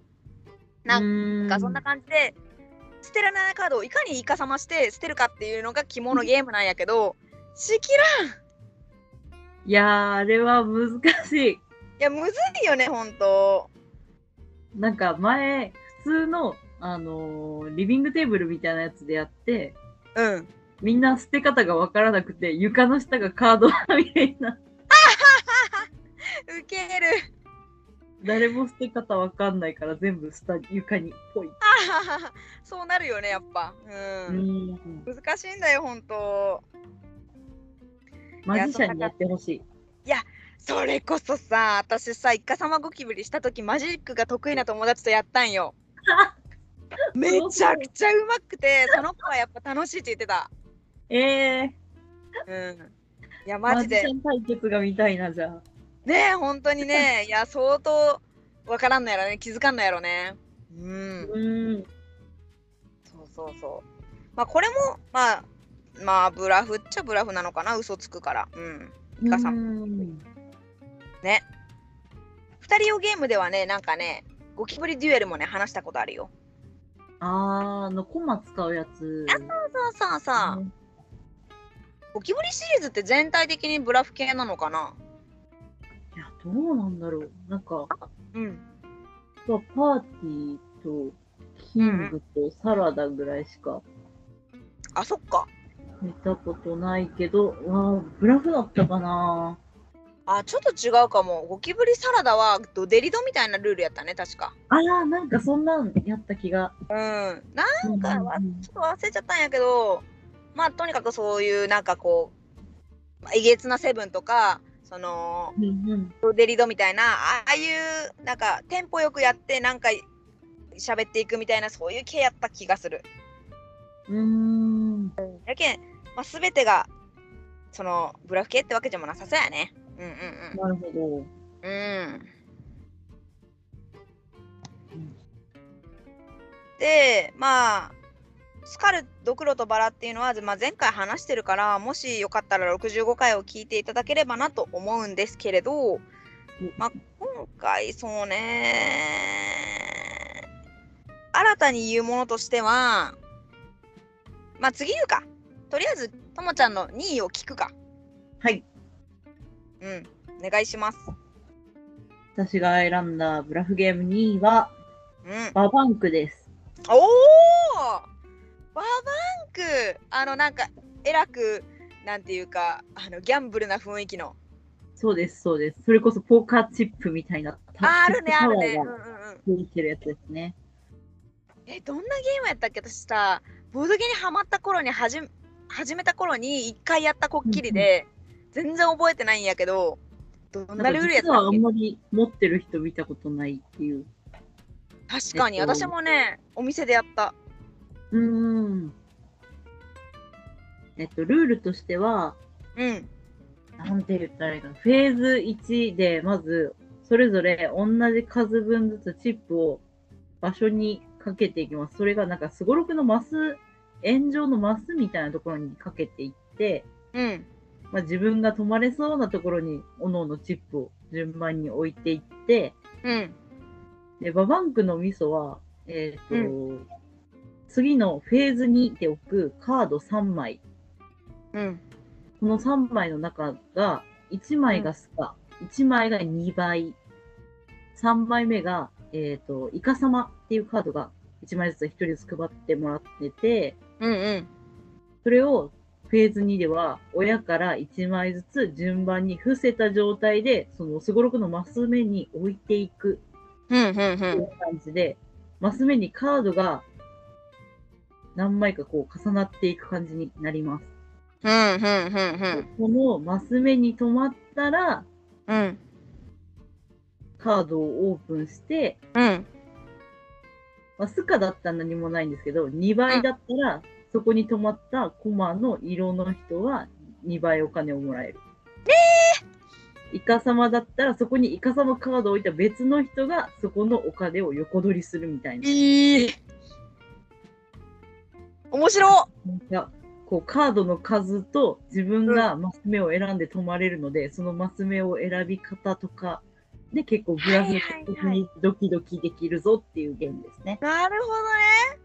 なんかそんな感じで捨てられないカードをいかにイカサマして捨てるかっていうのが肝のゲームなんやけどしきらん。いいやー、あれは難しい。やむずいよねほんとなんか前、普通の、あのーリビングテーブルみたいなやつでやって、うんみんな捨て方がわからなくて、床の下がカードみたいな。ウケる誰も捨て方わかんないから全部下床にぽい。あははそうなるよねやっぱううんん。難しいんだよほんとマジシャンにやってほしい。それこそさ私さイカサマゴキブリした時マジックが得意な友達とやったんよ。めちゃくちゃうまくてその子はやっぱ楽しいって言ってた。ええうん。いやー、マジで対決が見たいな、じゃあ。ねえ本当にね。いや相当わからんのやろね。気づかんのやろね。うん。うん。そうそうそう。まあこれもまあまあブラフっちゃブラフなのかな。嘘つくから。うん。イカさんうんね。二人用ゲームではねなんかねゴキブリデュエルもね話したことあるよ。あー、あの、コマ使うやつ。そうそうそうう。ん。ゴキブリシリーズって全体的にブラフ系なのかな？いや、どうなんだろう。なんか、うん。パーティーとキングとサラダぐらいしかあそっか。見たことないけど、わあ、ブラフだったかなあちょっと違うかも。ゴキブリサラダはドデリドみたいなルールやったね確か。あら、なんかそんなんやった気が。うん。なんかわうんちょっと忘れちゃったんやけどまあとにかくそういうなんかこうまあえげつなセブンとかそのうんうんドデリドみたいなああいうなんかテンポよくやってなんか喋っていくみたいなそういう系やった気がする。うん。うやけん、まあ、全てがそのブラフ系ってわけでもなさそうやねうんうん。なるほど。うんうんでまあスカルドクロとバラっていうのは、まあ、前回話してるからもしよかったら65回を聞いていただければなと思うんですけれど、まあ、今回そうね新たに言うものとしてはまあ次言うかとりあえずともちゃんの2位を聞くかはい。うんお願いします私が選んだブラフゲーム2位は、うんババンクです。おおババンクあのなんかえらくなんていうかあのギャンブルな雰囲気のそうです、そうです。それこそポーカーチップみたいな。ああるねあるねパうんうんてるやつですね。えどんなゲームやったっけ？私さボードゲーにハマった頃にはじめ始めた頃に一回やったこっきりで、全然覚えてないんやけどどんなルールやった実はあっけんまり持ってる人見たことないっていう。確かに、えっと私もねお店でやったうーん。えっと、ルールとしては、うんなんて言ったらいいかな。フェーズ1で、まず、それぞれ同じ数分ずつチップを場所にかけていきます。それがなんか、すごろくのマス、円状のマスみたいなところにかけていって、うんまあ、自分が止まれそうなところに、おのおのチップを順番に置いていって、うん。で、ババンクの味噌は、えっ、と、次のフェーズ2で置くカード3枚。うん。この3枚の中が、1枚がスカ、1枚が2倍、3枚目が、えっ、と、イカ様っていうカードが1枚ずつ1人ずつ配ってもらってて、うんうん。それをフェーズ2では、親から1枚ずつ順番に伏せた状態で、そのすごろくのマス目に置いていくうんうんっていう感じで、マス目にカードが何枚かこう重なっていく感じになります。うんうんうんこのマス目に止まったら、うん。カードをオープンして、うん。まあ、スカだったら何もないんですけど、2倍だったら、そこに止まったコマの色の人は2倍お金をもらえる。イカ様だったら、そこにイカ様カードを置いた別の人が、そこのお金を横取りするみたいな。いい面白なんか、こう、カードの数と自分がマス目を選んで止まれるので、そのマス目を選び方とかで結構グラフ的にドキドキできるぞっていうゲームですね。なるほどね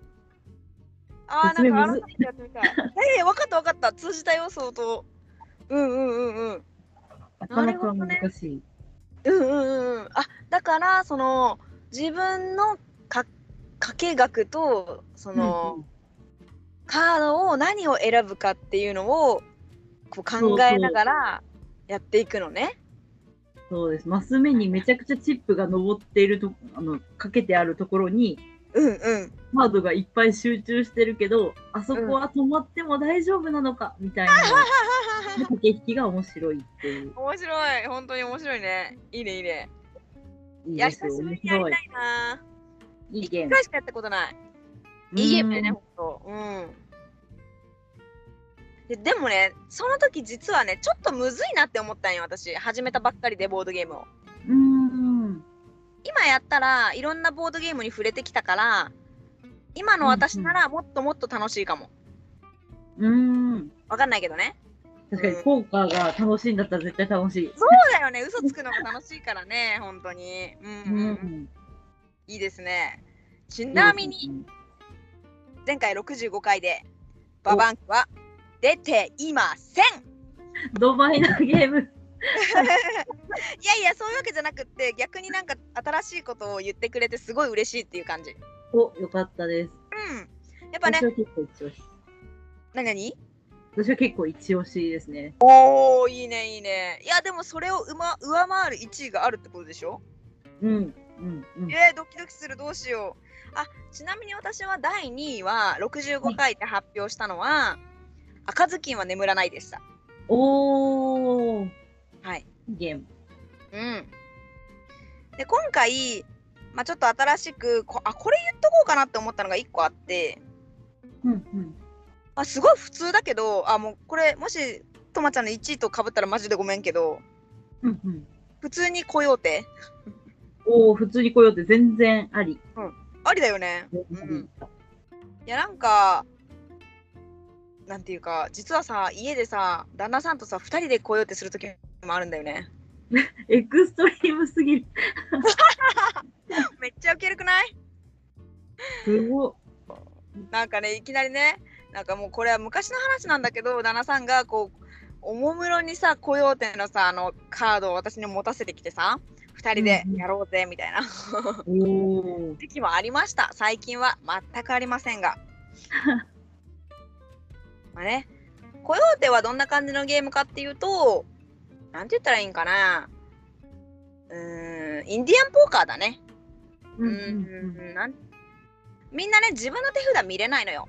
あー説明むずなんか改めてやってみたいええ分かった分かった通じたよ相当うんうんうんうんなかなか難しい。うんうんうんうんあだからその自分のか掛け額とその、カードを何を選ぶかっていうのをこう考えながらやっていくのね。そうです。マス目にめちゃくちゃチップが登っていると、あの、かけてあるところに、うんうん。カードがいっぱい集中してるけど、あそこは止まっても大丈夫なのか、みたいな駆け引きが面白いっていう。面白い本当に面白いね。いいねいいね。いや久しぶりにやりた。いな。一いいゲーム。回しかやったことない。いいゲームだよねうん本当。うん。ででもねその時実はねちょっとむずいなって思ったんよ私始めたばっかりでボードゲームを。うん。今やったらいろんなボードゲームに触れてきたから今の私ならもっともっと楽しいかも。うん。わかんないけどね。確かに、ポーカーが楽しいんだったら絶対楽しい。そうだよね嘘つくのが楽しいからね 本当に。うんううんうん、ん。いいですね。ちなみに。前回65回でババンクは出ていません。ドバイなゲーム。いやいやそういうわけじゃなくって逆になんか新しいことを言ってくれてすごい嬉しいっていう感じ。お、よかったです。うん。やっぱね私、は結構一押し。何何？私は結構一押しですね。おーいいねいいね。いやでもそれをうま上回る1位があるってことでしょ？うん。うん。うん。えー、ドキドキするどうしよう。あちなみに私は第2位は65回で発表したのは、赤ずきんは眠らないでした。おー。はい。ゲーム。うん。で今回、まあ、ちょっと新しくこあこれ言っとこうかなって思ったのが1個あって、うん。うん。あすごい普通だけどあもうこれもしとまちゃんの1位とかぶったらマジでごめんけどうん。うん。普通にコヨーテおー、普通に来ようって全然あり。ありだよね。うんいやなんかなんていうか実はさ家でさ旦那さんとさ2人で来ようってする時もあるんだよね。エクストリームすぎる。めっちゃウケるくない？すごなんかねいきなりねなんかもうこれは昔の話なんだけど旦那さんがこうおもむろにさコヨーテのさあのカードを私に持たせてきてさ2人でやろうぜみたいな。時期 もありました。最近は全くありませんが。まあねコヨーテはどんな感じのゲームかっていうとなんて言ったらいいんかな。うーんインディアンポーカーだねううんん。なん。みんなね自分の手札見れないのよ。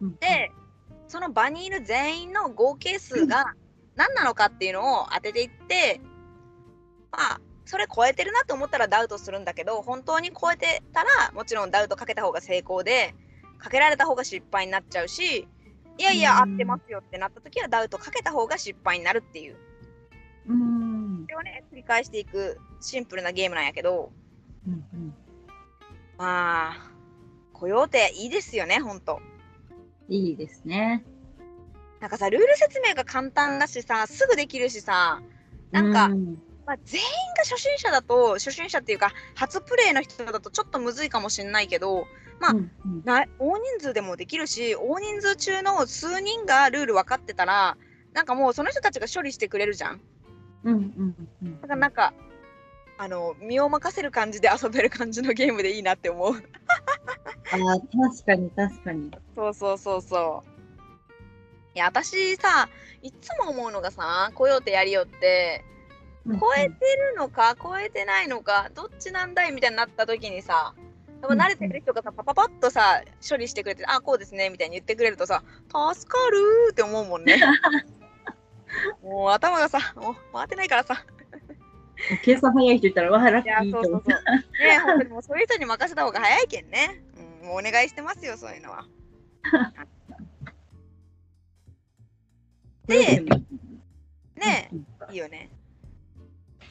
うん。でその場にいる全員の合計数が 何なのかっていうのを当てていってまあそれ超えてるなと思ったらダウトするんだけど本当に超えてたらもちろんダウトかけた方が成功でかけられた方が失敗になっちゃうしいやいや合ってますよってなった時はダウトかけた方が失敗になるっていう。うん。それをね繰り返していくシンプルなゲームなんやけどうんうん。まあコヨーテいいですよねほんと。いいですね。なんかさルール説明が簡単だしさすぐできるしさなんか、うん。まあ、全員が初心者だと初心者っていうか初プレイの人だとちょっとむずいかもしれないけどまあうんうん。な大人数でもできるし大人数中の数人がルール分かってたらなんかもうその人たちが処理してくれるじゃん。うんうんうん。だからなんかあの身を任せる感じで遊べる感じのゲームでいいなって思う。あー確かに確かに。そうそうそうそう。いや私さいつも思うのがさコヨーテやりよって超えてるのか超えてないのかどっちなんだいみたいになった時にさやっぱ慣れてる人がさパパパッとさ処理してくれてあこうですねみたいに言ってくれるとさ助かるーって思うもんね。もう頭がさもう回ってないからさ計算早い人いたら、わあ、ラッキーそう。そうそうと思って。ね本当にもうそういう人に任せた方が早いけんね、うん、もうお願いしてますよそういうのは。でねいいよね。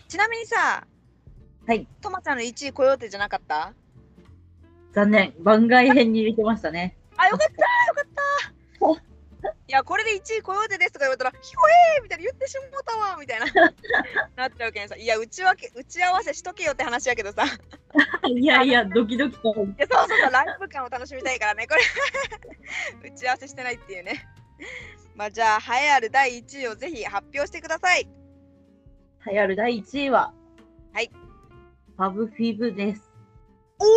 ちなみにさはい。とまちゃんの1位コヨーテじゃなかった？残念。番外編に入れてましたね。あ、よかったよかったいや、これで1位コヨーテですとか言われたら、ひょえーみたいな言ってしもうたわみたいな なっちゃうけんさ。いや、打ち打ち合わせしとけよって話やけどさ。いいやいや、ドキドキそうそうそう、ライブ感を楽しみたいからね、これ。打ち合わせしてないっていうね。まあ、じゃあ、栄えある第1位をぜひ発表してください。流行る第1位は、はい。ファブフィブです。おー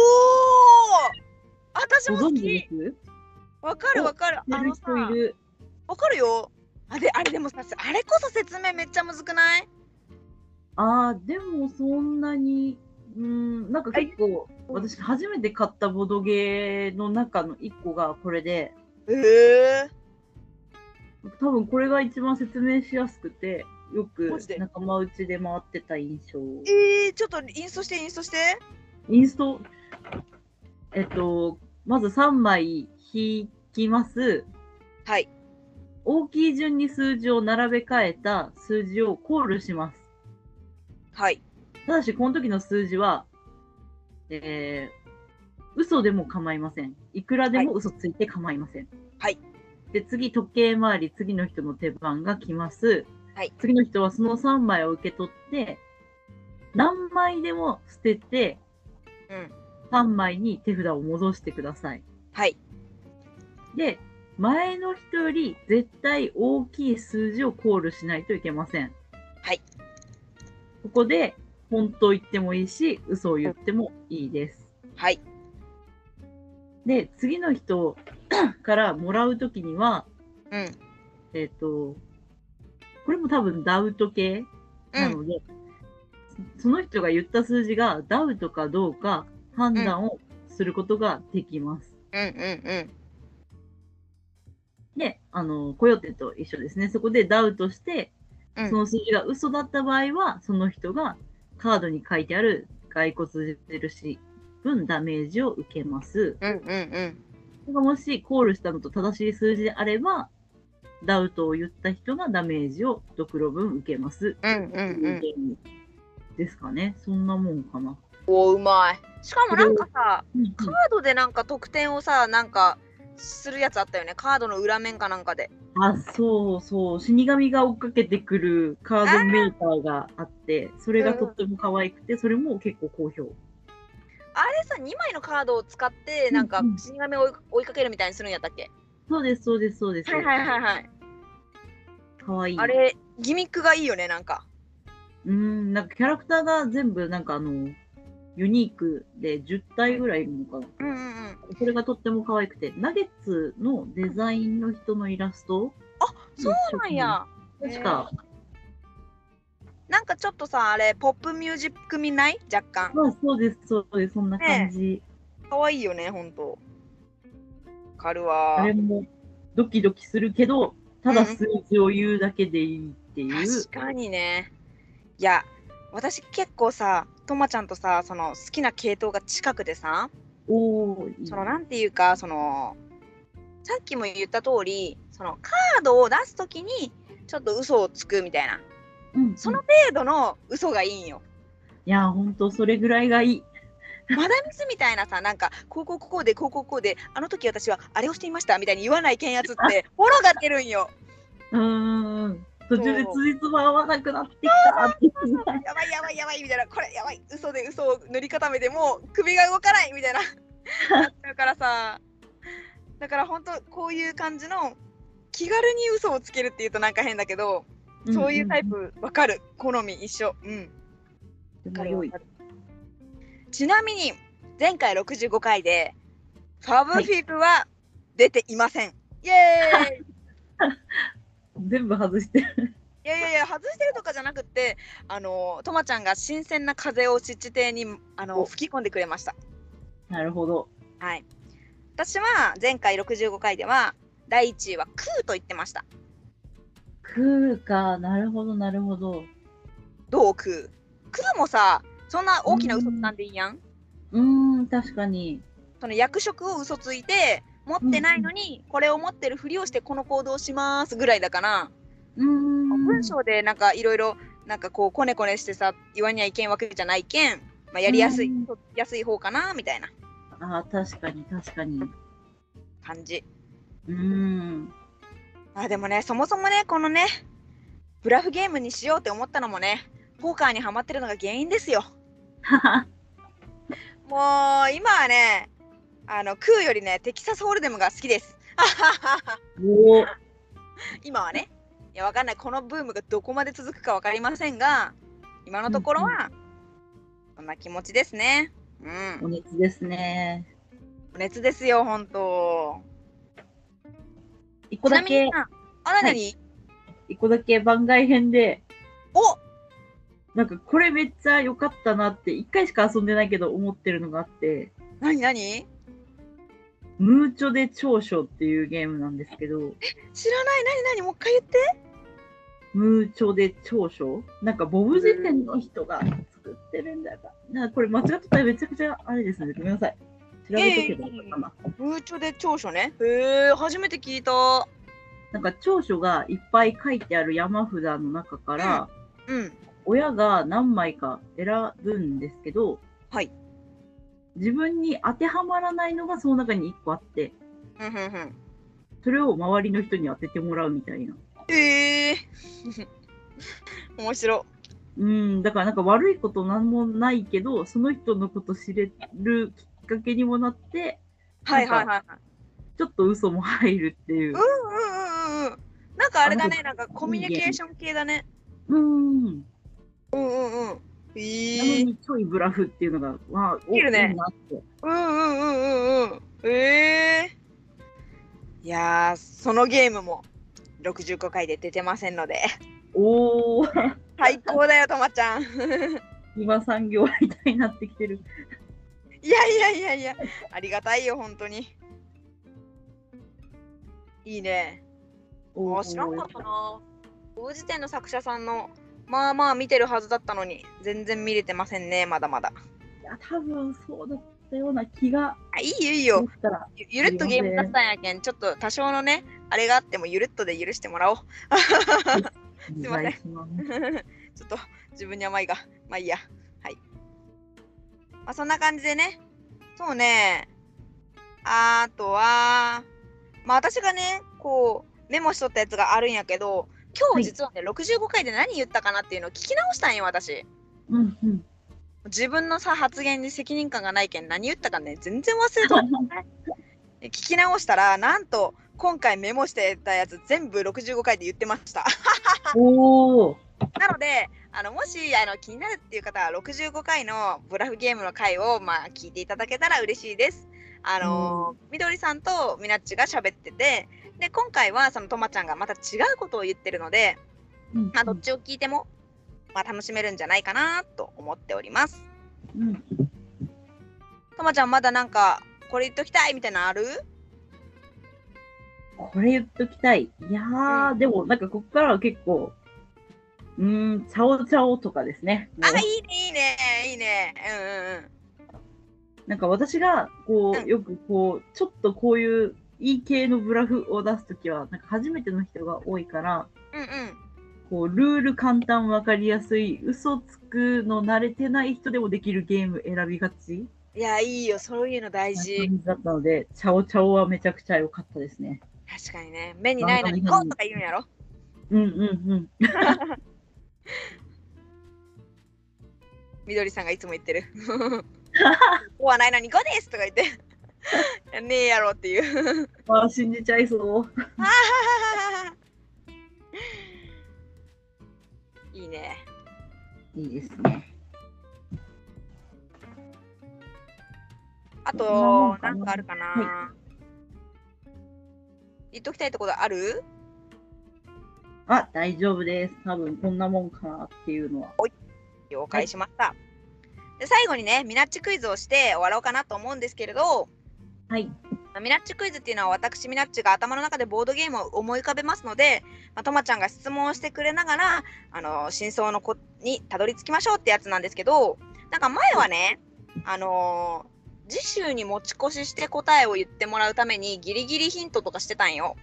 私も好ご存知できす？わかるわかる。あのさ、人いる。わかるよ。あれ、あれでもさ、あれこそ説明めっちゃむずくない？ああ、でもそんなに、うーん、なんか結構、私初めて買ったボドゲーの中の1個がこれで、えー、多分これが一番説明しやすくて、よく仲間内で回ってた印象。えー、ちょっとインストしてインストして。インスト、えっと、まず3枚引きます。はい。大きい順に数字を並べ替えた数字をコールします。はい。ただし、この時の数字は、えー、嘘でも構いません。いくらでも嘘ついて構いません。はい。で、次、時計回り、次の人の手番が来ます。はい。次の人はその3枚を受け取って、何枚でも捨てて、うん。3枚に手札を戻してください。はい。で、前の人より絶対大きい数字をコールしないといけません。はい。ここで、本当言ってもいいし、嘘を言ってもいいです。はい。で、次の人 からもらうときには、うん。えっ、と、これも多分ダウト系う。なんので、その人が言った数字がダウトかどうか判断をすることができます。うんうんうん。で、あの、コヨテと一緒ですね。そこでダウトして、うんその数字が嘘だった場合は、その人がカードに書いてある骸骨印分ダメージを受けます。うんうんうん。もしコールしたのと正しい数字であれば、ダウトを言った人がダメージをドクロ分受けます。うんうんうん。ですかね。そんなもんかな。おうまい。しかもなんかさ、うんカードでなんか得点をさ、なんかするやつあったよね。カードの裏面かなんかで。あ、そうそう。死神が追っかけてくるカードメーカーがあって、それがとっても可愛くて、それも結構好評。あれさ、2枚のカードを使って、なんかうんうん死神を追いかけるみたいにするんやったっけ？そうです、そうです、そうです。はいはいはいはい。可愛い。あれ、ギミックがいいよね、なんか。うーん、なんかキャラクターが全部なんかあの、ユニークで10体ぐらいいるのかな。うんうんうん。それがとっても可愛くて、ナゲッツのデザインの人のイラスト？そうなんや。確か、なんかちょっとさ、あれ、ポップミュージック味ない？若干。まあそうです、そうです、そんな感じ。かわいいよね、ほんと。わかるわあれもドキドキするけど、ただ数字を言うだけでいいっていう。確かにねいや私結構さとまちゃんとさその好きな系統が近くでさおそのなんていうかそのさっきも言った通りそのカードを出す時にちょっと嘘をつくみたいなうん、その程度の嘘がいいんよ。いや、ほんとそれぐらいがいい。マダミスみたいなさなんかこうこうこうでこうこうこうであの時私はあれをしていましたみたいに言わないけんやつってフォローが出るんよ。うーん。途中でつじつま合わなくなってきた。って。やばいやばいやばいみたいな。これやばい嘘で嘘を塗り固めてもう首が動かないみたいな。なっちゃうからさだから本当こういう感じの気軽に嘘をつけるっていうとなんか変だけど、そういうタイプわかる。好み一緒。うん。ちなみに前回65回でファブフィブは出ていません、イエーイ 全部外してる。いやいやいや外してるとかじゃなくってあのとまちゃんが新鮮な風を湿地底にあのお吹き込んでくれましたなるほど。はい私は前回65回では第1位はクーと言ってましたクーか。なるほど、なるほど。どうクー？クーもさそんな大きな嘘つかんでいいやんうーん、確かに。その役職を嘘ついて持ってないのにこれを持ってるふりをしてこの行動をしますぐらいだからうーん。文章でなんかいろいろなんかこうこねこねしてさ言わにはいけんわけじゃないけん、まあ、やりやすい、うん安い方かなみたいなああ、確かに、確かに。う感じーん。あでもねそもそもねこのねブラフゲームにしようって思ったのもねポーカーにはまってるのが原因ですよはは。もう今はねあのクーよりねテキサスホールデムが好きです。おお。今はね。いやわかんない。このブームがどこまで続くかわかりませんが今のところはそんな気持ちですね。うん。お熱ですね。熱ですよ本当。一個だけ。ちなみに、さあなに、一個だけ番外編で、お！なんかこれめっちゃ良かったなって、一回しか遊んでないけど思ってるのがあって、なになにムーチョで長所っていうゲームなんですけど、知らない？なになにもう一回言って。ムーチョで長所？なんかボブ辞典の人が作ってるんだよな。これ間違ってたらめちゃくちゃあれですね。ごめんなさい。調べとけばよかったな。ムーチョで長所ね。へえ初めて聞いた。なんか長所がいっぱい書いてある山札の中から、うん。親が何枚か選ぶんですけど、はい自分に当てはまらないのがその中に1個あって、それを周りの人に当ててもらうみたいな。へえ 面白。うん、だからなんか悪いことなんもないけど、その人のこと知れるきっかけにもなって、はいはいはいはい。ちょっと嘘も入るっていう。うん。うんうんうんうん。なんかあれだねあなんかコミュニケーション系だね。うん。うんうんうんなのへえにちょいブラフっていうのが、わあ、おいるね。いいなって。うんうんうんうんうん。へえいやーそのゲームも65回で出てませんので。おお、最高だよとまちゃん。今産業みたいになってきてる。いやいやいやいや。ありがたいよ本当に。いいね。おあ知らんかったな。同時点の作者さんのまあまあ見てるはずだったのに全然見れてませんねまだまだ。いや、多分そうだったような気があいいよいいよ。したら。ゆゆるっとゲームだったんやけん。ちょっと多少のねあれがあってもゆるっとで許してもらおう。おません。ちょっと自分に甘いが。まあいいや。はい。まあそんな感じでね。そうね。あとはまあ私がねこうメモしとったやつがあるんやけど今日実はね、65回で何言ったかなっていうのを聞き直したんよ私。うんうん。自分のさ発言に責任感がないけん何言ったかね全然忘れとった。で 聞き直したらなんと今回メモしてたやつ全部65回で言ってました。おお。なのであのもしあの気になるっていう方は65回のブラフゲームの回をまあ聞いていただけたら嬉しいです。あのみどりさんとみなっちが喋っててで今回はそのとまちゃんがまた違うことを言ってるので、うんまあ、どっちを聞いても、まあ、楽しめるんじゃないかなと思っておりますうん。とまちゃんまだなんかこれ言っときたいみたいなのある？ここれ言っときたい。いやー、うんでもなんかここからは結構、うーん、チャオチャオとかですね。あ、いいね、いいね、いいね。うんうんうん。なんか私が、こうんう、よくこう、ちょっとこういういい系のブラフを出すときは、なんか初めての人が多いから、うんうん。こう、ルール簡単わかりやすい、嘘つくの慣れてない人でもできるゲーム選びがちいや、いいよ、そういうの大な事。だったので、チャオチャオはめちゃくちゃ良かったですね。確かにね。目にないのにこうとか言うんやろ？うんうんうん。みどりさんがいつも言ってる。こうはないのにこうですとか言って。ねえやろっていう。あー信じちゃいそう。いいね。いいですね。あとん、かなんなかあるかな、は言っときたいところある？あ、大丈夫です。多分こんなもんかなっていうのは。了解しました。で最後にね、ミナッチクイズをして終わろうかなと思うんですけれど、はい。まあミナッチクイズっていうのは私ミナッチが頭の中でボードゲームを思い浮かべますので、まあ、とまちゃんが質問をしてくれながらあの真相のこにたどり着きましょうってやつなんですけどなんか前はねあのー次週に持ち越しして答えを言ってもらうためにギリギリヒントとかしてたんよ。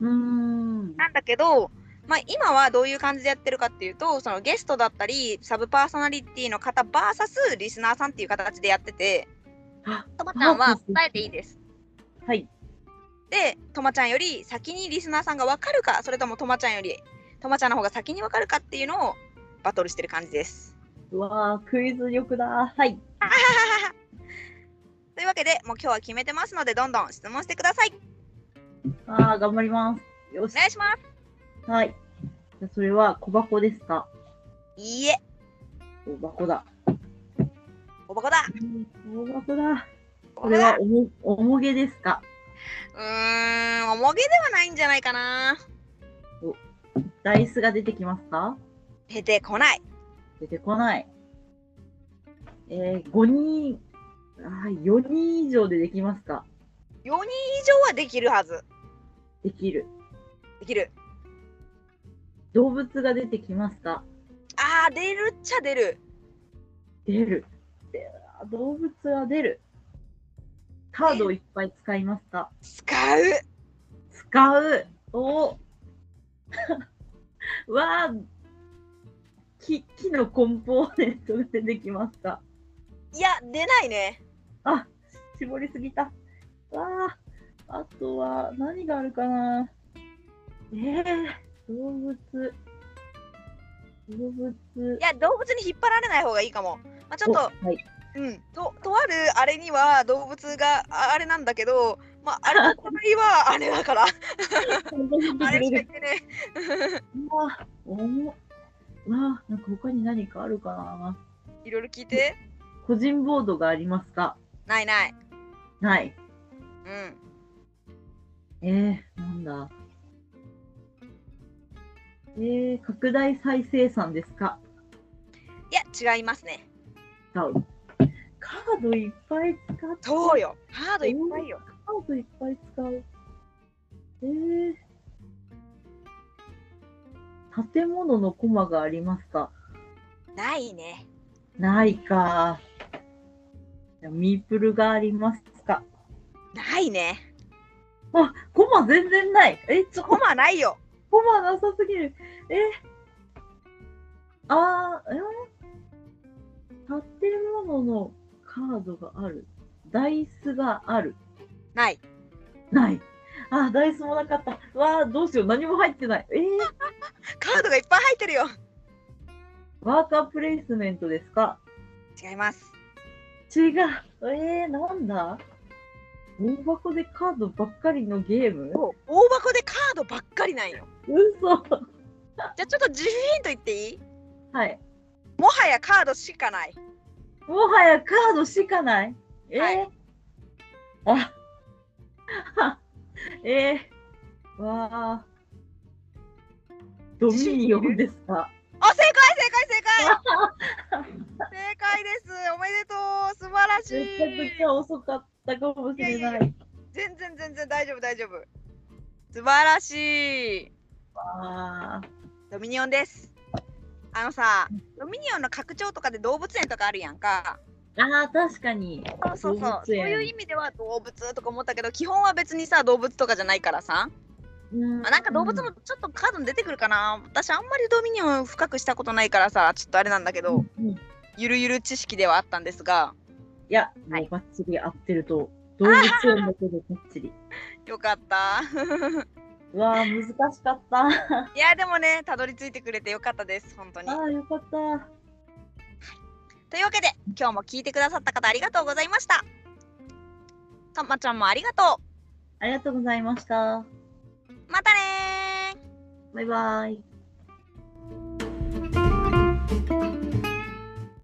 うーん。なんだけど、まあ、今はどういう感じでやってるかっていうとそのゲストだったりサブパーソナリティの方 VS リスナーさんっていう形でやっててあとまちゃんは答えていいです。はい。で、とまちゃんより先にリスナーさんが分かるか、それともとまちゃんよりとまちゃんの方が先に分かるかっていうのをバトルしてる感じです。うわー、クイズ力だ。はい。というわけで、もう今日は決めてますので、どんどん質問してください。あー、頑張ります。よしお。願いします。はい。じゃあそれは小箱ですか？いいえ、小箱だ。おばこだ。おばこだこれは。おも、おもげですか？うーん、おもげではないんじゃないかな。ダイスが出てきますか？出てこない。出てこない。えー、5人、あー4人以上でできますか？4人以上はできるはず。できる。できる。動物が出てきますか？あー、出るっちゃ出る。出る。であ動物は出る。カードをいっぱい使いますか使う。使う。お わあ。木、木のコンポーネントが出てきますかいや、出ないね。あ、絞りすぎた。わあ。あとは、何があるかなえー、動物。動物。いや、動物に引っ張られない方がいいかも。まあ、ちょっと、おはい。うん、ととあるあれには動物がああれなんだけど、まあ、あれの場合は あれだから、あれしか言ってね。うわあ、重っ。うわあ、なんか他に何かあるかないろいろ聞いて。個人ボードがありますか？ないない。ない。うん。えー、なんだ。えー、拡大再生産ですか？いや、違いますね。カードいっぱい使って。そうよ。ハードいっぱいよ。カードいっぱい使う。えー、建物のコマがありますか？ないね。ないか。ミープルがありますか？ないね。あ、コマ全然ない。え、ちょ、コマないよ。コマなさすぎる。え？あー、え？建物のカードがある。ダイスがある。ない。ない。あー、ダイスもなかった。わー、どうしよう。何も入ってない。えー、カードがいっぱい入ってるよ。ワーカープレイスメントですか？違います。違う。えー、なんだ？大箱でカードばっかりのゲーム？大箱でカードばっかりなんよ。嘘じゃあちょっと自主ヒント言っていい？はい。もはやカードしかない。もはやカードしかない？えー？はいあは えー、わあ。ドミニオンですか？あ、正解正解正解正解です。おめでとう。素晴らしい。めちゃくちゃ遅かったかもしれない。全然全然大丈夫大丈夫。素晴らしい。わあ。ドミニオンです。あのさ、ドミニオンの拡張とかで動物園とかあるやんか。ああ、確かに。そうそうそう。そういう意味では動物とか思ったけど、基本は別にさ、動物とかじゃないからさ。うんまあ、なんか動物もちょっとカードに出てくるかな。私あんまりドミニオン深くしたことないからさ、ちょっとあれなんだけど、うんいゆるゆる知識ではあったんですが、いもうバッチリ合ってると。動物園だけどバッチリ。よかった。うわあ、難しかった。あ いや、でもね、たどり着いてくれてよかったです、本当に。あ、よかった。というわけで、今日も聞いてくださった方ありがとうございました。たまちゃんもありがとありがとうございました。う。またねー。バイバイ。